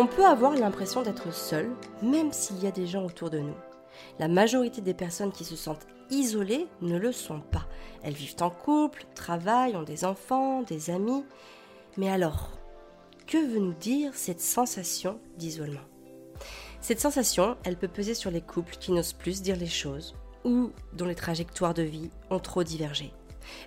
On peut avoir l'impression d'être seul, même s'il y a des gens autour de nous. La majorité des personnes qui se sentent isolées ne le sont pas. Elles vivent en couple, travaillent, ont des enfants, des amis. Mais alors, que veut nous dire cette sensation d'isolement? Cette sensation, elle peut peser sur les couples qui n'osent plus dire les choses ou dont les trajectoires de vie ont trop divergé.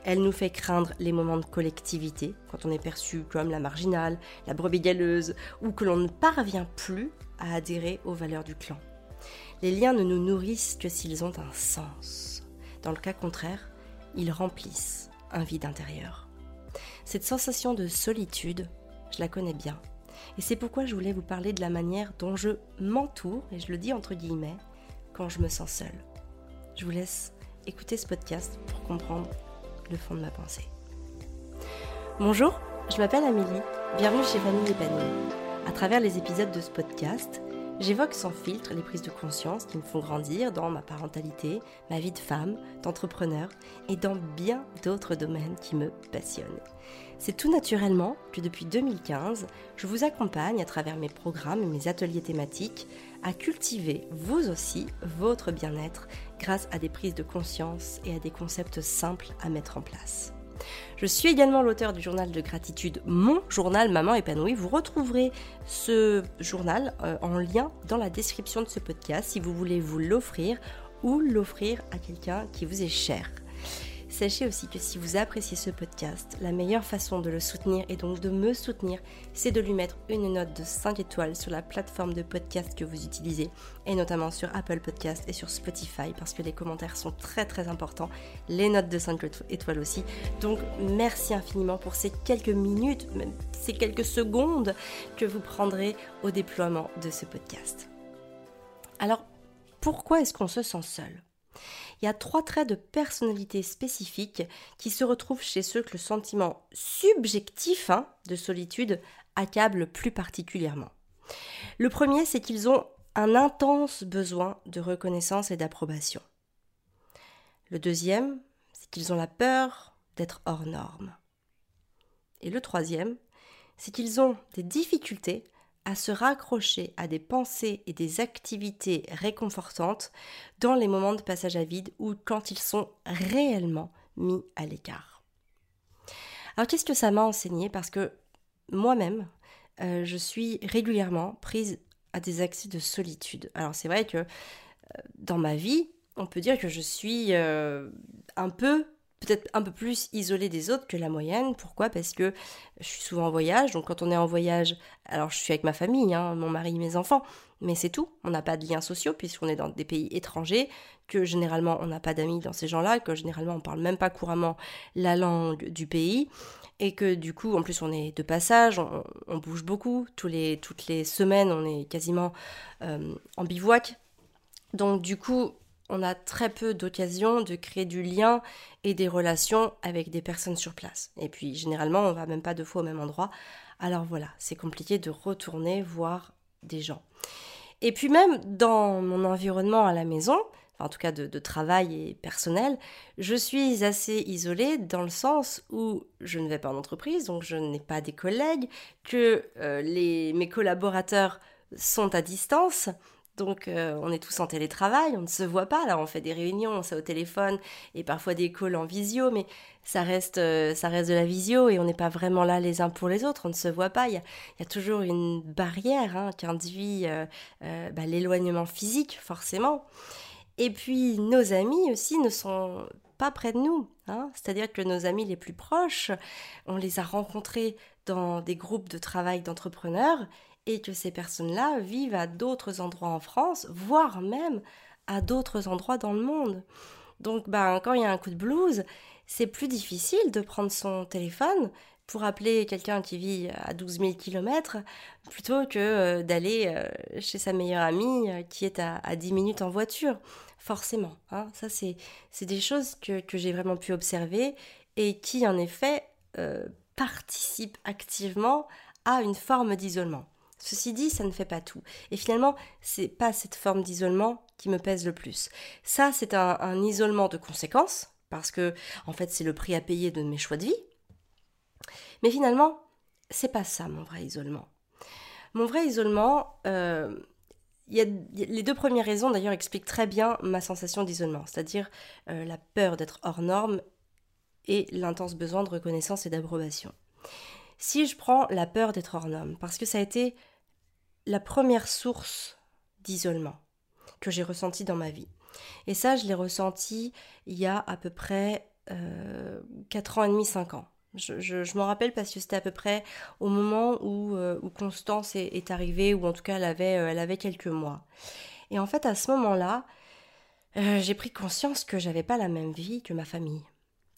Elle nous fait craindre les moments de collectivité, quand on est perçu comme la marginale, la brebis galeuse, ou que l'on ne parvient plus à adhérer aux valeurs du clan. Les liens ne nous nourrissent que s'ils ont un sens. Dans le cas contraire, ils remplissent un vide intérieur. Cette sensation de solitude, je la connais bien. Et c'est pourquoi je voulais vous parler de la manière dont je m'entoure, et je le dis entre guillemets, quand je me sens seule. Je vous laisse écouter ce podcast pour comprendre fond de ma pensée. Bonjour, je m'appelle Amélie, bienvenue chez Famille Épanouie. À travers les épisodes de ce podcast, j'évoque sans filtre les prises de conscience qui me font grandir dans ma parentalité, ma vie de femme, d'entrepreneur et dans bien d'autres domaines qui me passionnent. C'est tout naturellement que depuis 2015, je vous accompagne à travers mes programmes et mes ateliers thématiques à cultiver vous aussi votre bien-être grâce à des prises de conscience et à des concepts simples à mettre en place. Je suis également l'auteur du journal de gratitude, mon journal Maman épanouie. Vous retrouverez ce journal euh, en lien dans la description de ce podcast si vous voulez vous l'offrir ou l'offrir à quelqu'un qui vous est cher. Sachez aussi que si vous appréciez ce podcast, la meilleure façon de le soutenir et donc de me soutenir, c'est de lui mettre une note de 5 étoiles sur la plateforme de podcast que vous utilisez, et notamment sur Apple Podcast et sur Spotify, parce que les commentaires sont très très importants, les notes de 5 étoiles aussi. Donc merci infiniment pour ces quelques minutes, ces quelques secondes que vous prendrez au déploiement de ce podcast. Alors, pourquoi est-ce qu'on se sent seul? Il y a trois traits de personnalité spécifiques qui se retrouvent chez ceux que le sentiment subjectif hein, de solitude accable plus particulièrement. Le premier, c'est qu'ils ont un intense besoin de reconnaissance et d'approbation. Le deuxième, c'est qu'ils ont la peur d'être hors norme. Et le troisième, c'est qu'ils ont des difficultés à se raccrocher à des pensées et des activités réconfortantes dans les moments de passage à vide ou quand ils sont réellement mis à l'écart. Alors qu'est-ce que ça m'a enseigné? Parce que moi-même, euh, je suis régulièrement prise à des accès de solitude. Alors c'est vrai que euh, dans ma vie, on peut dire que je suis euh, un peu peut-être un peu plus isolée des autres que la moyenne. Pourquoi? Parce que je suis souvent en voyage, donc quand on est en voyage, alors je suis avec ma famille, hein, mon mari, mes enfants, mais c'est tout. On n'a pas de liens sociaux puisqu'on est dans des pays étrangers, que généralement on n'a pas d'amis dans ces gens-là, que généralement on parle même pas couramment la langue du pays. Et que du coup, en plus, on est de passage, on, bouge beaucoup. Toutes les semaines, on est quasiment euh, en bivouac. Donc du coup, on a très peu d'occasions de créer du lien et des relations avec des personnes sur place. Et puis généralement, on va même pas deux fois au même endroit. Alors voilà, c'est compliqué de retourner voir des gens. Et puis même dans mon environnement à la maison, en tout cas de, travail et personnel, je suis assez isolée dans le sens où je ne vais pas en entreprise, donc je n'ai pas des collègues, que euh, mes collaborateurs sont à distance, donc euh, on est tous en télétravail, on ne se voit pas, là on fait des réunions, on s'est au téléphone et parfois des calls en visio, mais ça reste, euh, ça reste de la visio et on n'est pas vraiment là les uns pour les autres, on ne se voit pas, il y a, toujours une barrière hein, qui induit euh, bah, l'éloignement physique forcément. Et puis nos amis aussi ne sont pas près de nous, hein. c'est-à-dire que nos amis les plus proches, on les a rencontrés dans des groupes de travail d'entrepreneurs et que ces personnes-là vivent à d'autres endroits en France, voire même à d'autres endroits dans le monde. Donc ben, quand il y a un coup de blues, c'est plus difficile de prendre son téléphone pour appeler quelqu'un qui vit à 12 000 km plutôt que euh, d'aller euh, chez sa meilleure amie euh, qui est à, 10 minutes en voiture. Forcément, hein. ça c'est des choses que, que j'ai vraiment pu observer et qui en effet participent activement à une forme d'isolement. Ceci dit, ça ne fait pas tout. Et finalement, c'est pas cette forme d'isolement qui me pèse le plus. Ça, c'est un, isolement de conséquences, parce que, en fait, c'est le prix à payer de mes choix de vie. Mais finalement, c'est pas ça mon vrai isolement. Mon vrai isolement, euh, les deux premières raisons d'ailleurs expliquent très bien ma sensation d'isolement, c'est-à-dire euh, la peur d'être hors norme et l'intense besoin de reconnaissance et d'approbation. Si je prends la peur d'être hors norme, parce que ça a été la première source d'isolement que j'ai ressenti dans ma vie. Et ça, je l'ai ressenti il y a à peu près euh, 4 ans et demi, 5 ans. Je, m'en rappelle parce que c'était à peu près au moment où, euh, où Constance est, arrivée, ou en tout cas elle avait, euh, elle avait quelques mois. Et en fait, à ce moment-là, euh, j'ai pris conscience que j'avais pas la même vie que ma famille,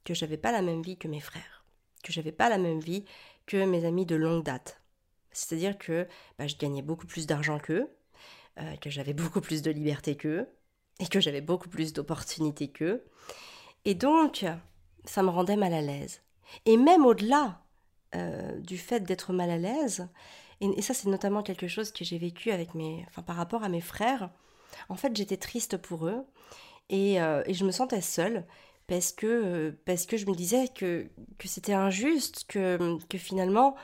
que j'avais pas la même vie que mes frères, que j'avais pas la même vie que mes amis de longue date. C'est-à-dire que bah, je gagnais beaucoup plus d'argent qu'eux, que j'avais beaucoup plus de liberté qu'eux, et que j'avais beaucoup plus d'opportunités qu'eux. Et donc, ça me rendait mal à l'aise. Et même au-delà euh, du fait d'être mal à l'aise, et, ça c'est notamment quelque chose que j'ai vécu avec mes, enfin, par rapport à mes frères, en fait j'étais triste pour eux et, euh, et je me sentais seule parce que, parce que je me disais que, que c'était injuste, que, que finalement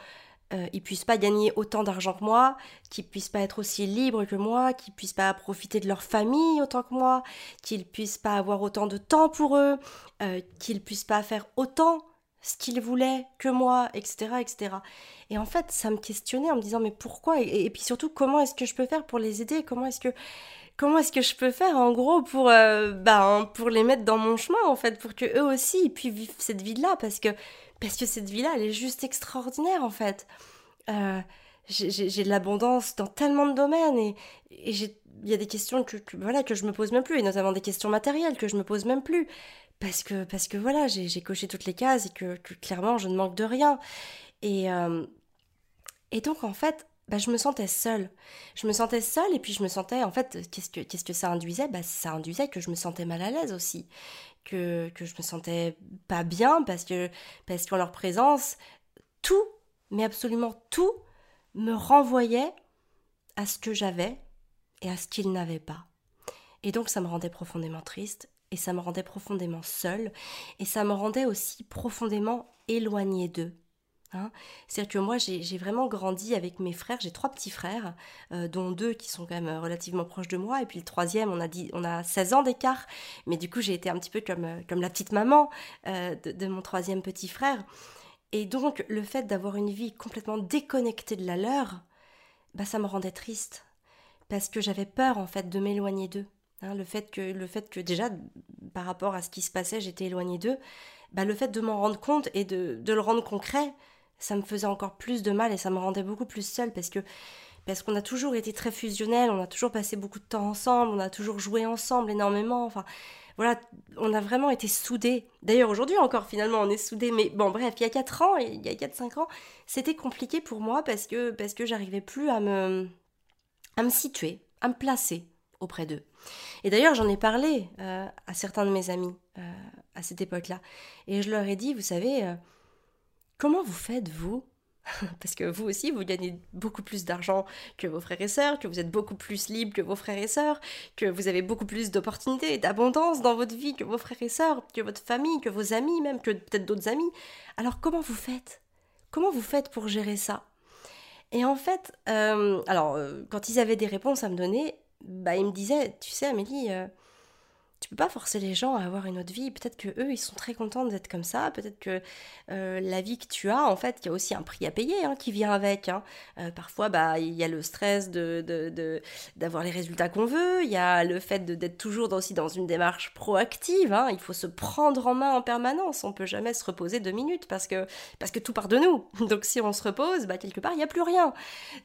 euh, ils puissent pas gagner autant d'argent que moi, qu'ils puissent pas être aussi libres que moi, qu'ils puissent pas profiter de leur famille autant que moi, qu'ils puissent pas avoir autant de temps pour eux, euh, qu'ils puissent pas faire autant ce qu'ils voulaient que moi, etc., etc. Et en fait, ça me questionnait en me disant mais pourquoi? Et, puis surtout comment est-ce que je peux faire pour les aider? Comment est-ce que comment est-ce que je peux faire en gros pour euh, ben, pour les mettre dans mon chemin en fait pour que eux aussi puissent vivre cette vie là parce que parce que cette vie là elle est juste extraordinaire en fait. Euh, j'ai de l'abondance dans tellement de domaines et, et il y a des questions que, voilà que je me pose même plus et notamment des questions matérielles que je me pose même plus parce que, parce que voilà, j'ai coché toutes les cases et que, clairement je ne manque de rien. Et, euh, et donc en fait, bah, je me sentais seule. Je me sentais seule et puis je me sentais, en fait, qu'est-ce que, qu'est-ce que ça induisait? Bah, Ça induisait que je me sentais mal à l'aise aussi. Que, que je me sentais pas bien parce que parce qu'en leur présence, tout, mais absolument tout, me renvoyait à ce que j'avais et à ce qu'ils n'avaient pas. Et donc ça me rendait profondément triste et ça me rendait profondément seule et ça me rendait aussi profondément éloignée d'eux. Hein. C'est-à-dire que moi, j'ai vraiment grandi avec mes frères. J'ai trois petits frères, euh, dont deux qui sont quand même euh, relativement proches de moi. Et puis le troisième, on a, dit, on a 16 ans d'écart. Mais du coup, j'ai été un petit peu comme, euh, comme la petite maman de, mon troisième petit frère. Et donc, le fait d'avoir une vie complètement déconnectée de la leur, bah, ça me rendait triste. Parce que j'avais peur, en fait, de m'éloigner d'eux. Hein, le, fait que, le fait que déjà, par rapport à ce qui se passait, j'étais éloignée d'eux, bah, le fait de m'en rendre compte et de, de, le rendre concret, ça me faisait encore plus de mal et ça me rendait beaucoup plus seule parce que parce qu'on a toujours été très fusionnels, on a toujours passé beaucoup de temps ensemble, on a toujours joué ensemble énormément, enfin voilà, on a vraiment été soudés. D'ailleurs aujourd'hui encore finalement on est soudés, mais bon bref, il y a 4 ans, il y a 4-5 ans, c'était compliqué pour moi parce que, parce que j'arrivais plus à me, à me situer, à me placer auprès d'eux. Et d'ailleurs, j'en ai parlé euh, à certains de mes amis euh, à cette époque-là. Et je leur ai dit, vous savez, euh, comment vous faites, vous Parce que vous aussi, vous gagnez beaucoup plus d'argent que vos frères et sœurs, que vous êtes beaucoup plus libre que vos frères et sœurs, que vous avez beaucoup plus d'opportunités et d'abondance dans votre vie que vos frères et sœurs, que votre famille, que vos amis, même que peut-être d'autres amis. Alors comment vous faites? Comment vous faites pour gérer ça? Et en fait, alors, quand ils avaient des réponses à me donner, bah, il me disait, tu sais Amélie, euh, tu peux pas forcer les gens à avoir une autre vie. Peut-être que eux, ils sont très contents d'être comme ça. Peut-être que euh, la vie que tu as, en fait, il y a aussi un prix à payer hein, qui vient avec. Hein. Euh, parfois, bah, il y a le stress de, d'avoir les résultats qu'on veut. Il y a le fait d'être toujours aussi dans une démarche proactive. Hein. Il faut se prendre en main en permanence. On peut jamais se reposer deux minutes parce que, parce que tout part de nous. Donc, si on se repose, bah, quelque part, il n'y a plus rien.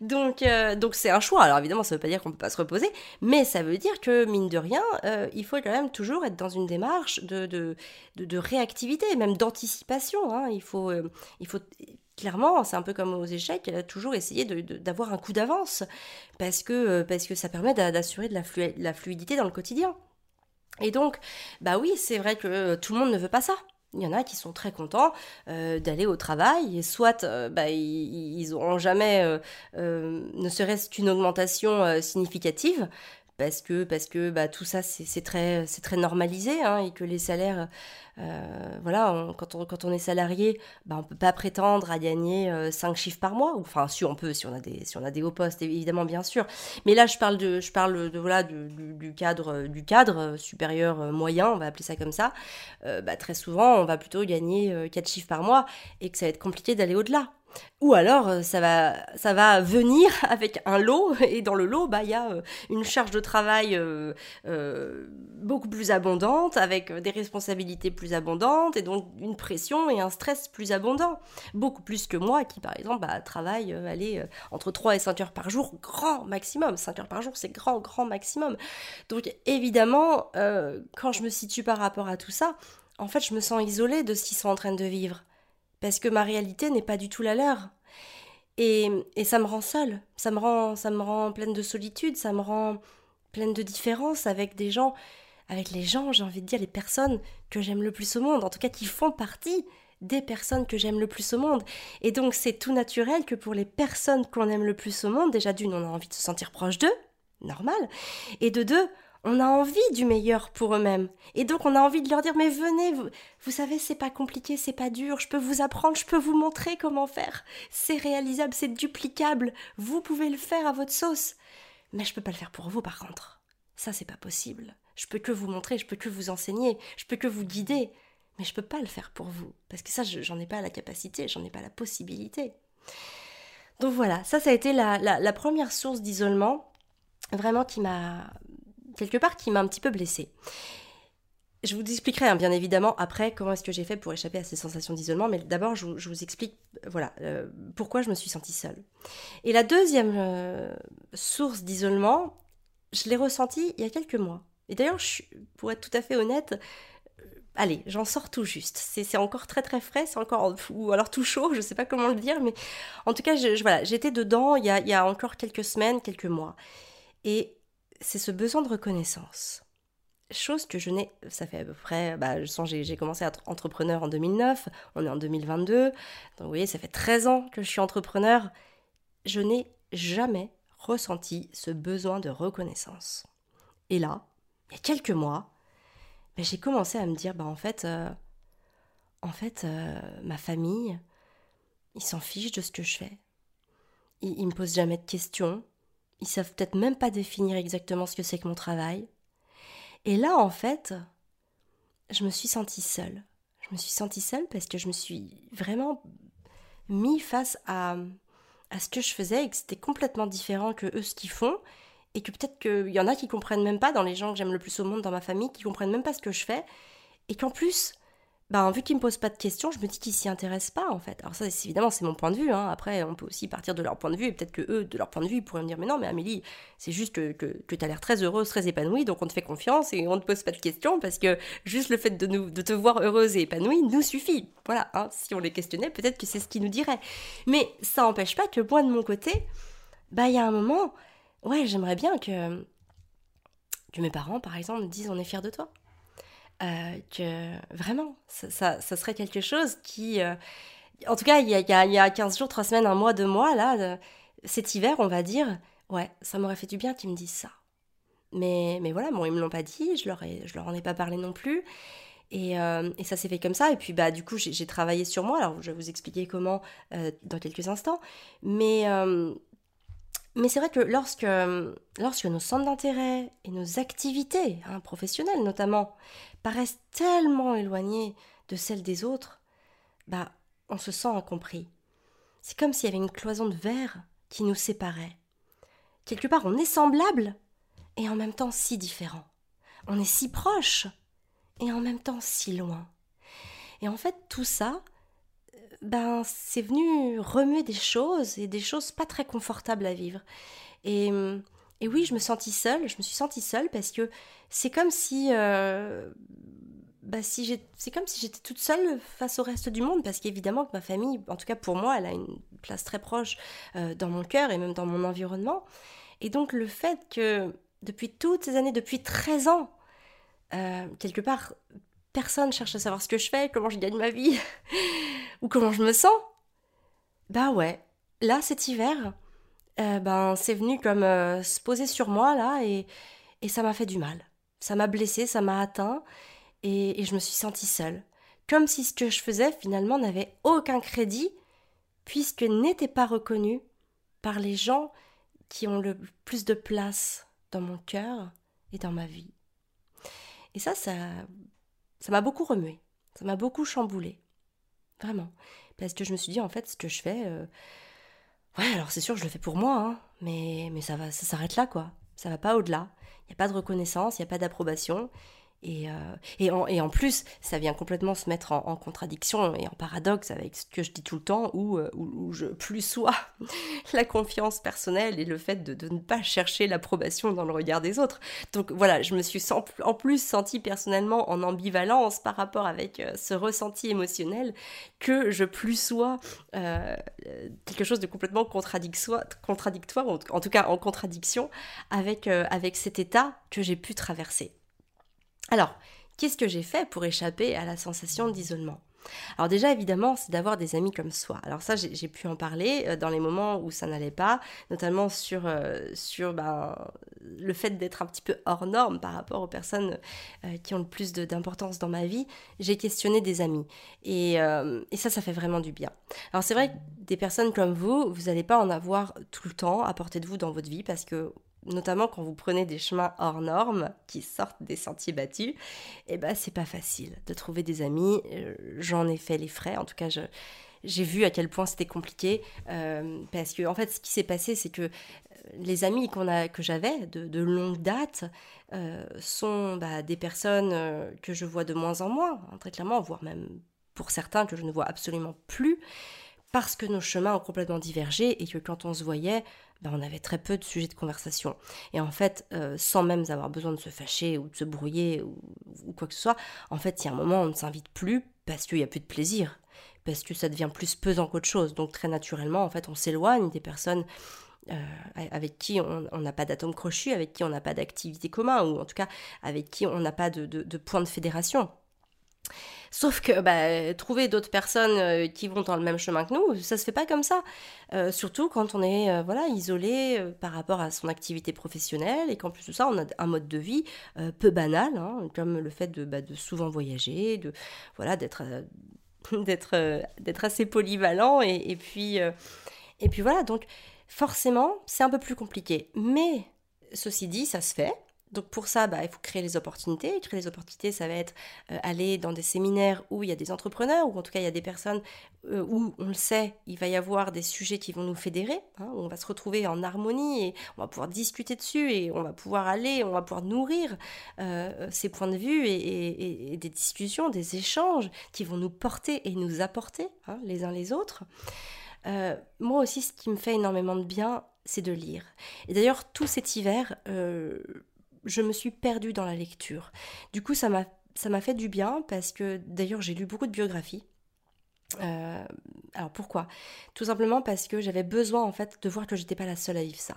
Donc, euh, donc c'est un choix. Alors, évidemment, ça veut pas dire qu'on peut pas se reposer, mais ça veut dire que, mine de rien, il faut quand même toujours être dans une démarche de, de, de, réactivité, même d'anticipation. Hein. Il, faut, euh, il faut clairement, c'est un peu comme aux échecs, toujours essayer d'avoir un coup d'avance parce que, euh, parce que ça permet d'assurer de la, fluidité dans le quotidien. Et donc, bah oui, c'est vrai que euh, tout le monde ne veut pas ça. Il y en a qui sont très contents d'aller au travail et soit bah, ils n'auront jamais, ne serait-ce qu'une augmentation significative, parce que, parce que bah, tout ça, c'est très, très normalisé, hein, et que les salaires, euh, voilà, quand, on, quand on est salarié, bah, on peut pas prétendre à gagner 5 euh, chiffres par mois, enfin, si on peut, si on, a des, si on a des hauts postes, évidemment, bien sûr. Mais là, je parle de, je parle de, voilà, du, cadre, du cadre supérieur moyen, on va appeler ça comme ça. bah, très souvent, on va plutôt gagner 4 chiffres par mois, et que ça va être compliqué d'aller au-delà. Ou alors euh, ça va, ça va venir avec un lot et dans le lot, bah il y a euh, une charge de travail euh, beaucoup plus abondante, avec des responsabilités plus abondantes et donc une pression et un stress plus abondant, beaucoup plus que moi qui par exemple bah, travaille aller entre 3 et 5 heures par jour, grand maximum. 5 heures par jour, c'est grand grand maximum. Donc évidemment, quand je me situe par rapport à tout ça, en fait, je me sens isolée de ce qu'ils sont en train de vivre parce que ma réalité n'est pas du tout la leur. Et, et, ça me rend seule, ça me rend, ça me rend pleine de solitude, ça me rend pleine de différence avec des gens, avec les gens, j'ai envie de dire les personnes que j'aime le plus au monde, en tout cas qui font partie des personnes que j'aime le plus au monde. Et donc c'est tout naturel que pour les personnes qu'on aime le plus au monde, déjà d'une, on a envie de se sentir proche d'eux, normal, et de deux, on a envie du meilleur pour eux-mêmes. Et donc on a envie de leur dire mais venez, vous, vous savez, c'est pas compliqué, c'est pas dur, je peux vous apprendre, je peux vous montrer comment faire. C'est réalisable, c'est duplicable, vous pouvez le faire à votre sauce. Mais je peux pas le faire pour vous par contre. Ça c'est pas possible. Je peux que vous montrer, je peux que vous enseigner, je peux que vous guider, mais je peux pas le faire pour vous parce que ça j'en ai pas la capacité, j'en ai pas la possibilité. Donc voilà, ça ça a été la première source d'isolement vraiment qui m'a quelque part qui m'a un petit peu blessée. Je vous expliquerai hein, bien évidemment après comment est-ce que j'ai fait pour échapper à ces sensations d'isolement, mais d'abord je, vous explique voilà euh, pourquoi je me suis sentie seule. Et la deuxième euh, source d'isolement, je l'ai ressentie il y a quelques mois. Et d'ailleurs, pour être tout à fait honnête, euh, allez, j'en sors tout juste. C'est encore très très frais, c'est encore ou alors tout chaud, je ne sais pas comment le dire, mais en tout cas, voilà, j'étais dedans il y, a, il y a encore quelques semaines, quelques mois. Et c'est ce besoin de reconnaissance. Chose que je n'ai, ça fait à peu près, bah, je sens, j'ai commencé à être entrepreneur en 2009, on est en 2022, donc vous voyez, ça fait 13 ans que je suis entrepreneur. Je n'ai jamais ressenti ce besoin de reconnaissance. Et là, il y a quelques mois, bah, j'ai commencé à me dire, bah, en fait, euh, en fait, euh, ma famille, ils s'en fichent de ce que je fais. Ils, ils me posent jamais de questions. Ils savent peut-être même pas définir exactement ce que c'est que mon travail. Et là, en fait, je me suis sentie seule. Je me suis sentie seule parce que je me suis vraiment mis face à, à ce que je faisais et que c'était complètement différent que eux ce qu'ils font. Et que peut-être qu'il y en a qui comprennent même pas dans les gens que j'aime le plus au monde dans ma famille, qui comprennent même pas ce que je fais. Et qu'en plus, ben, vu qu'ils me posent pas de questions, je me dis qu'ils s'y intéressent pas en fait. Alors ça, évidemment, c'est mon point de vue. Hein. Après, on peut aussi partir de leur point de vue et peut-être que eux, de leur point de vue, ils pourraient me dire mais non, mais Amélie, c'est juste que, que, que tu as l'air très heureuse, très épanouie, donc on te fait confiance et on te pose pas de questions parce que juste le fait de nous, de te voir heureuse et épanouie nous suffit. Voilà. Hein. Si on les questionnait, peut-être que c'est ce qu'ils nous diraient. Mais ça n'empêche pas que moi de mon côté, bah il y a un moment, ouais, j'aimerais bien que que mes parents, par exemple, me disent on est fiers de toi. Euh, que vraiment, ça, serait quelque chose qui... Euh, en tout cas, il y, a, il y, a, 15 jours, 3 semaines, un mois, 2 mois, là, cet hiver, on va dire, ouais, ça m'aurait fait du bien qu'ils me disent ça. Mais, mais voilà, bon, ils me l'ont pas dit, je leur, leur en ai pas parlé non plus. Et, euh, et, ça s'est fait comme ça. Et puis, bah, du coup, j'ai travaillé sur moi. Alors, je vais vous expliquer comment dans quelques instants. Mais, mais c'est vrai que lorsque, lorsque nos centres d'intérêt et nos activités hein, professionnelles notamment paraissent tellement éloignées de celles des autres, bah on se sent incompris. C'est comme s'il y avait une cloison de verre qui nous séparait. Quelque part on est semblable et en même temps si différent. On est si proche et en même temps si loin. Et en fait tout ça, ben c'est venu remuer des choses et des choses pas très confortables à vivre. Et, et oui, je me sentis seule, je me suis sentie seule parce que c'est comme si euh, bah c'est comme si j'étais toute seule face au reste du monde parce qu'évidemment que ma famille, en tout cas pour moi, elle a une place très proche euh, dans mon cœur et même dans mon environnement. Et donc le fait que depuis toutes ces années, depuis 13 ans, euh, quelque part, personne cherche à savoir ce que je fais, comment je gagne ma vie, ou comment je me sens. Bah ouais, là cet hiver, euh, ben c'est venu comme euh, se poser sur moi là et, et ça m'a fait du mal. Ça m'a blessée, ça m'a atteint, et, et je me suis sentie seule. Comme si ce que je faisais finalement n'avait aucun crédit, puisque n'était pas reconnu par les gens qui ont le plus de place dans mon cœur et dans ma vie. Et ça, ça, ça m'a beaucoup remué, ça m'a beaucoup chamboulé, vraiment, parce que je me suis dit en fait, ce que je fais, euh, ouais, alors c'est sûr, je le fais pour moi, hein, mais mais ça va, ça s'arrête là quoi, ça va pas au-delà. Il n'y a pas de reconnaissance, il n'y a pas d'approbation, et, euh, et, en, plus, ça vient complètement se mettre en, contradiction et en paradoxe avec ce que je dis tout le temps, où, euh, je plus sois la confiance personnelle et le fait de, ne pas chercher l'approbation dans le regard des autres. Donc voilà, je me suis en plus sentie personnellement en ambivalence par rapport avec euh, ce ressenti émotionnel que je plus sois quelque chose de complètement contradictoire, en tout cas en contradiction avec cet état que j'ai pu traverser. Alors, qu'est-ce que j'ai fait pour échapper à la sensation d'isolement? Alors déjà, évidemment, c'est d'avoir des amis comme soi. Alors ça, j'ai pu en parler euh, dans les moments où ça n'allait pas, notamment sur, euh, ben, le fait d'être un petit peu hors norme par rapport aux personnes euh, qui ont le plus d'importance dans ma vie. J'ai questionné des amis. Et, et, ça, ça fait vraiment du bien. Alors c'est vrai que des personnes comme vous, vous n'allez pas en avoir tout le temps à portée de vous dans votre vie parce que notamment quand vous prenez des chemins hors normes qui sortent des sentiers battus, eh ben c'est pas facile de trouver des amis. Euh, j'en ai fait les frais, en tout cas j'ai vu à quel point c'était compliqué euh, parce que en fait ce qui s'est passé c'est que euh, les amis qu'on a que j'avais de, longue date sont bah, des personnes que je vois de moins en moins hein, très clairement voire même pour certains que je ne vois absolument plus parce que nos chemins ont complètement divergé et que quand on se voyait ben, on avait très peu de sujets de conversation. Et en fait, euh, sans même avoir besoin de se fâcher ou de se brouiller ou, quoi que ce soit, en fait, il y a un moment, on ne s'invite plus parce qu'il n'y a plus de plaisir, parce que ça devient plus pesant qu'autre chose. Donc très naturellement, en fait, on s'éloigne des personnes euh, avec qui on n'a pas d'atome crochu, avec qui on n'a pas d'activité commun, ou en tout cas avec qui on n'a pas de, de, de point de fédération. Sauf que bah, trouver d'autres personnes euh, qui vont dans le même chemin que nous, ça se fait pas comme ça. Euh, surtout quand on est euh, voilà isolé par rapport à son activité professionnelle et qu'en plus de ça, on a un mode de vie peu banal, hein, comme le fait de, bah, de, souvent voyager, de voilà d'être d'être assez polyvalent et puis et puis voilà donc forcément c'est un peu plus compliqué. Mais ceci dit, ça se fait. Donc pour ça, bah, il faut créer les opportunités. Créer les opportunités, ça va être euh, aller dans des séminaires où il y a des entrepreneurs, ou en tout cas il y a des personnes euh, où, on le sait, il va y avoir des sujets qui vont nous fédérer, hein, où on va se retrouver en harmonie et on va pouvoir discuter dessus et on va pouvoir aller, on va pouvoir nourrir euh, ces points de vue et, des discussions, des échanges qui vont nous porter et nous apporter hein, les uns les autres. moi aussi, ce qui me fait énormément de bien, c'est de lire. Et d'ailleurs, tout cet hiver, je me suis perdue dans la lecture. Du coup, ça m'a ça m'a fait du bien parce que d'ailleurs j'ai lu beaucoup de biographies. Euh, alors pourquoi? Tout simplement parce que j'avais besoin en fait de voir que j'étais pas la seule à vivre ça.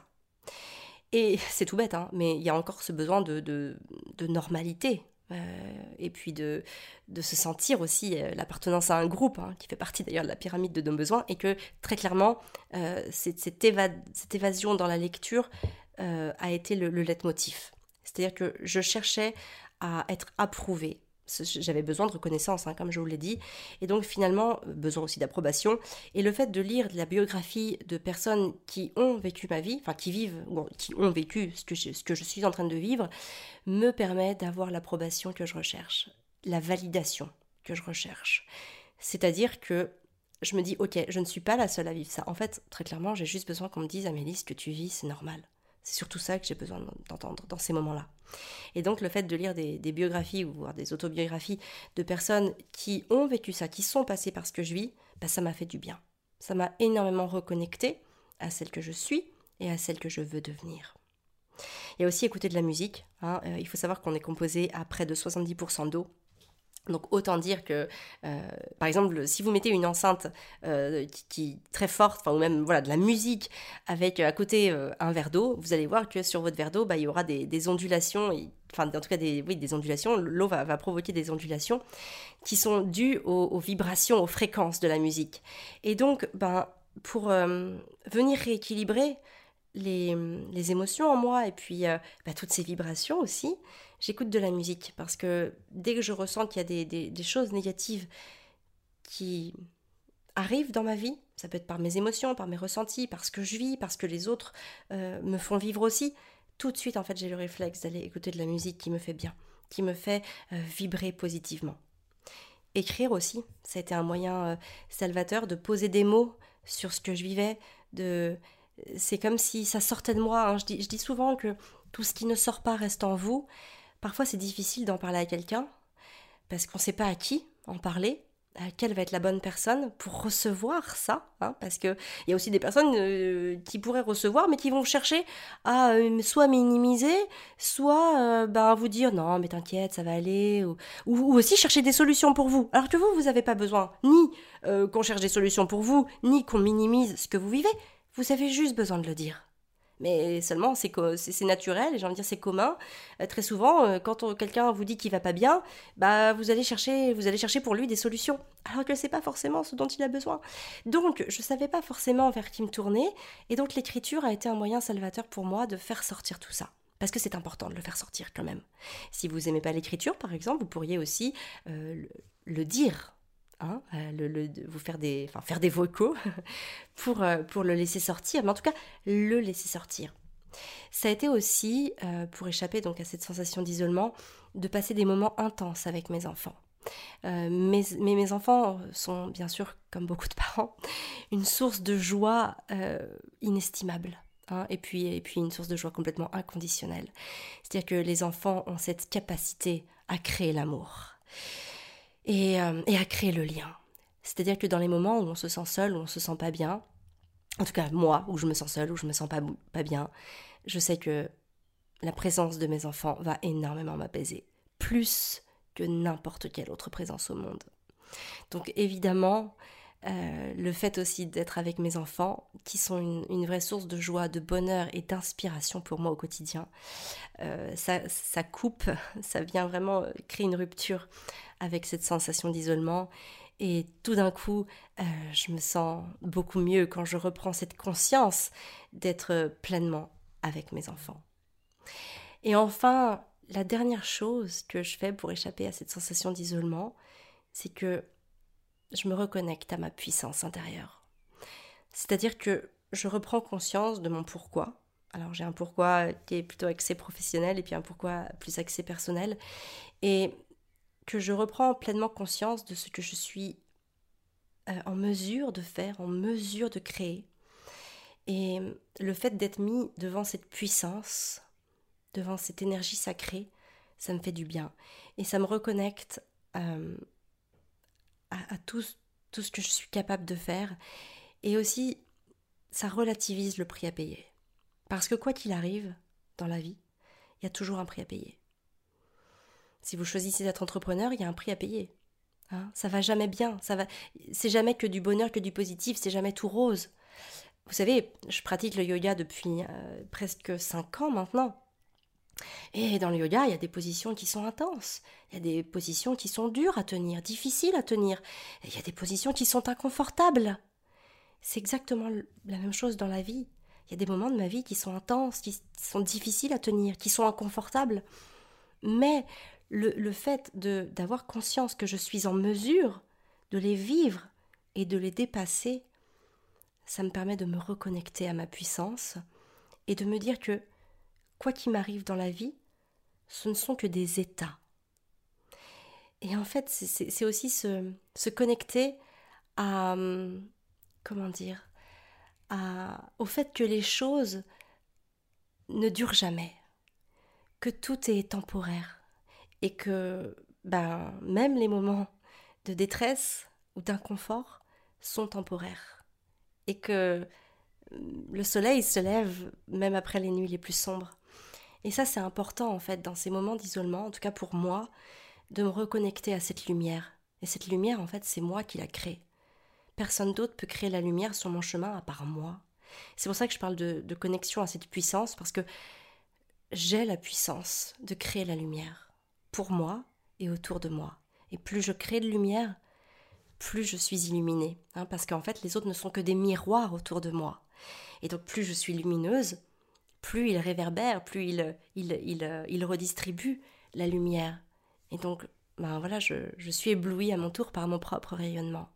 Et c'est tout bête, hein, mais il y a encore ce besoin de, de, normalité. Euh, et puis de, de se sentir aussi euh, l'appartenance à un groupe, hein, qui fait partie d'ailleurs de la pyramide de nos besoins, et que très clairement, cette, cette, évasion dans la lecture a été le, le leitmotiv. C'est-à-dire que je cherchais à être approuvée. J'avais besoin de reconnaissance, hein, comme je vous l'ai dit, et donc finalement besoin aussi d'approbation. Et le fait de lire la biographie de personnes qui ont vécu ma vie, enfin qui vivent, ou qui ont vécu ce que, je, ce que je suis en train de vivre, me permet d'avoir l'approbation que je recherche, la validation que je recherche. C'est-à-dire que je me dis, ok, je ne suis pas la seule à vivre ça. En fait, très clairement, j'ai juste besoin qu'on me dise, Amélie, ce que tu vis, c'est normal. C'est surtout ça que j'ai besoin d'entendre dans ces moments-là. Et donc le fait de lire des, biographies ou voir des autobiographies de personnes qui ont vécu ça, qui sont passées par ce que je vis, bah, ça m'a fait du bien. Ça m'a énormément reconnecté à celle que je suis et à celle que je veux devenir. Il y a aussi écouter de la musique. Hein. Euh, il faut savoir qu'on est composé à près de 70% d'eau. Donc autant dire que, euh, par exemple, si vous mettez une enceinte euh, qui, très forte, ou même voilà de la musique avec à côté euh, un verre d'eau, vous allez voir que sur votre verre d'eau, bah, il y aura des, ondulations, enfin en tout cas des, oui, des ondulations. L'eau va, va, provoquer des ondulations qui sont dues aux, vibrations, aux fréquences de la musique. Et donc, ben pour venir rééquilibrer les, les, émotions en moi et puis bah, toutes ces vibrations aussi, j'écoute de la musique parce que dès que je ressens qu'il y a des, choses négatives qui arrivent dans ma vie, ça peut être par mes émotions, par mes ressentis, par ce que je vis, parce que les autres euh, me font vivre aussi, tout de suite en fait j'ai le réflexe d'aller écouter de la musique qui me fait bien, qui me fait euh, vibrer positivement. Écrire aussi, ça a été un moyen salvateur de poser des mots sur ce que je vivais, de c'est comme si ça sortait de moi. Hein. Je dis souvent que tout ce qui ne sort pas reste en vous. Parfois, c'est difficile d'en parler à quelqu'un parce qu'on ne sait pas à qui en parler, à quelle va être la bonne personne pour recevoir ça. Hein, parce qu'il y a aussi des personnes euh, qui pourraient recevoir, mais qui vont chercher à euh, soit minimiser, soit euh, ben, vous dire non, mais t'inquiète, ça va aller, ou, ou, aussi chercher des solutions pour vous. Alors que vous, vous n'avez pas besoin ni qu'on cherche des solutions pour vous, ni qu'on minimise ce que vous vivez. Vous avez juste besoin de le dire. Mais seulement, c'est naturel, et j'ai envie de dire, c'est commun. Euh, très souvent, euh, quand quelqu'un vous dit qu'il va pas bien, bah, vous allez chercher, vous allez chercher pour lui des solutions, alors que c'est pas forcément ce dont il a besoin. Donc, je savais pas forcément vers qui me tourner, et donc l'écriture a été un moyen salvateur pour moi de faire sortir tout ça. Parce que c'est important de le faire sortir quand même. Si vous aimez pas l'écriture, par exemple, vous pourriez aussi euh, le dire Hein, euh, le, vous faire des, enfin, faire des vocaux pour, euh, pour le laisser sortir, mais en tout cas le laisser sortir. Ça a été aussi, euh, pour échapper donc à cette sensation d'isolement, de passer des moments intenses avec mes enfants. mais, mes enfants sont bien sûr, comme beaucoup de parents, une source de joie inestimable. Hein, et, puis, et puis une source de joie complètement inconditionnelle. C'est-à-dire que les enfants ont cette capacité à créer l'amour. Euh, et, à créer le lien. C'est-à-dire que dans les moments où on se sent seul, où on se sent pas bien, en tout cas moi, où je me sens seule, où je me sens pas bien, je sais que la présence de mes enfants va énormément m'apaiser, plus que n'importe quelle autre présence au monde. Donc évidemment, euh, le fait aussi d'être avec mes enfants, qui sont une, vraie source de joie, de bonheur et d'inspiration pour moi au quotidien, euh, ça, ça, coupe, ça vient vraiment créer une rupture avec cette sensation d'isolement. Et tout d'un coup, euh, je me sens beaucoup mieux quand je reprends cette conscience d'être pleinement avec mes enfants. Et enfin, la dernière chose que je fais pour échapper à cette sensation d'isolement, c'est que je me reconnecte à ma puissance intérieure. C'est-à-dire que je reprends conscience de mon pourquoi. Alors j'ai un pourquoi qui est plutôt axé professionnel et puis un pourquoi plus axé personnel. Et que je reprends pleinement conscience de ce que je suis euh, en mesure de faire, en mesure de créer. Et le fait d'être mis devant cette puissance, devant cette énergie sacrée, ça me fait du bien. Et ça me reconnecte euh, à, tout, ce que je suis capable de faire. Et aussi, ça relativise le prix à payer. Parce que quoi qu'il arrive dans la vie, il y a toujours un prix à payer. Si vous choisissez d'être entrepreneur, il y a un prix à payer. Hein ça va jamais bien, ça va. C'est jamais que du bonheur, que du positif, c'est jamais tout rose. Vous savez, je pratique le yoga depuis euh, presque 5 ans maintenant. Et dans le yoga, il y a des positions qui sont intenses, il y a des positions qui sont dures à tenir, difficiles à tenir, il y a des positions qui sont inconfortables. C'est exactement la même chose dans la vie. Il y a des moments de ma vie qui sont intenses, qui sont difficiles à tenir, qui sont inconfortables. Mais le, le fait d'avoir conscience que je suis en mesure de les vivre et de les dépasser, ça me permet de me reconnecter à ma puissance et de me dire que quoi qu'il m'arrive dans la vie, ce ne sont que des états. Et en fait, c'est aussi se, connecter à, comment dire, au fait que les choses ne durent jamais, que tout est temporaire et que ben, même les moments de détresse ou d'inconfort sont temporaires et que le soleil se lève même après les nuits les plus sombres et ça, c'est important, en fait, dans ces moments d'isolement, en tout cas pour moi, de me reconnecter à cette lumière. Et cette lumière, en fait, c'est moi qui la crée. Personne d'autre peut créer la lumière sur mon chemin à part moi. C'est pour ça que je parle de, connexion à cette puissance, parce que j'ai la puissance de créer la lumière, pour moi et autour de moi. Et plus je crée de lumière, plus je suis illuminée, hein, parce qu'en fait les autres ne sont que des miroirs autour de moi. Et donc plus je suis lumineuse, plus il réverbère, plus il, il, il, redistribue la lumière. Et donc, ben voilà, je, je suis éblouie à mon tour par mon propre rayonnement.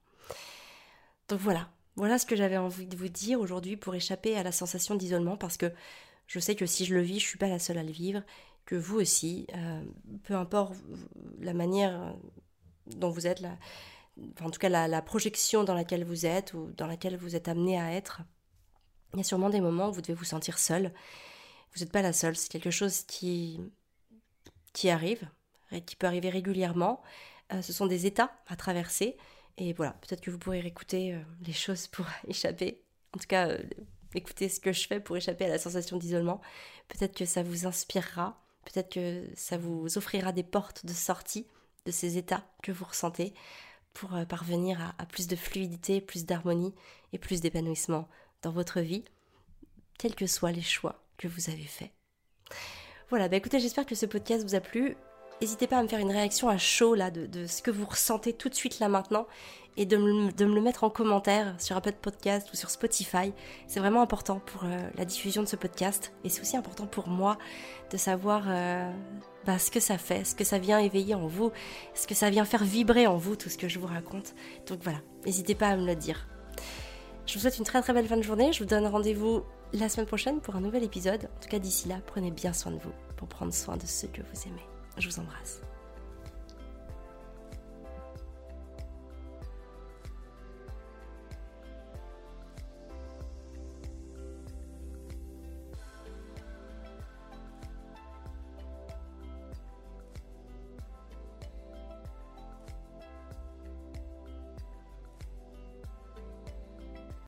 Donc voilà, voilà ce que j'avais envie de vous dire aujourd'hui pour échapper à la sensation d'isolement parce que je sais que si je le vis, je suis pas la seule à le vivre, que vous aussi, euh, peu importe la manière dont vous êtes, la, en tout cas la, projection dans laquelle vous êtes ou dans laquelle vous êtes amené à être, il y a sûrement des moments où vous devez vous sentir seul. Vous n'êtes pas la seule, c'est quelque chose qui, qui arrive, qui peut arriver régulièrement. Euh, ce sont des états à traverser. Et voilà, peut-être que vous pourrez écouter euh, les choses pour échapper. En tout cas, écouter ce que je fais pour échapper à la sensation d'isolement. Peut-être que ça vous inspirera, peut-être que ça vous offrira des portes de sortie de ces états que vous ressentez pour euh, parvenir à, plus de fluidité, plus d'harmonie et plus d'épanouissement dans votre vie, quels que soient les choix que vous avez faits. Voilà, bah écoutez, j'espère que ce podcast vous a plu. N'hésitez pas à me faire une réaction à chaud là de, ce que vous ressentez tout de suite là maintenant et de me, le mettre en commentaire sur Apple Podcast ou sur Spotify. C'est vraiment important pour euh, la diffusion de ce podcast et c'est aussi important pour moi de savoir euh, bah, ce que ça fait, ce que ça vient éveiller en vous, ce que ça vient faire vibrer en vous, tout ce que je vous raconte. Donc voilà, n'hésitez pas à me le dire. Je vous souhaite une très très belle fin de journée. Je vous donne rendez-vous la semaine prochaine pour un nouvel épisode. En tout cas, d'ici là, prenez bien soin de vous pour prendre soin de ceux que vous aimez. Je vous embrasse.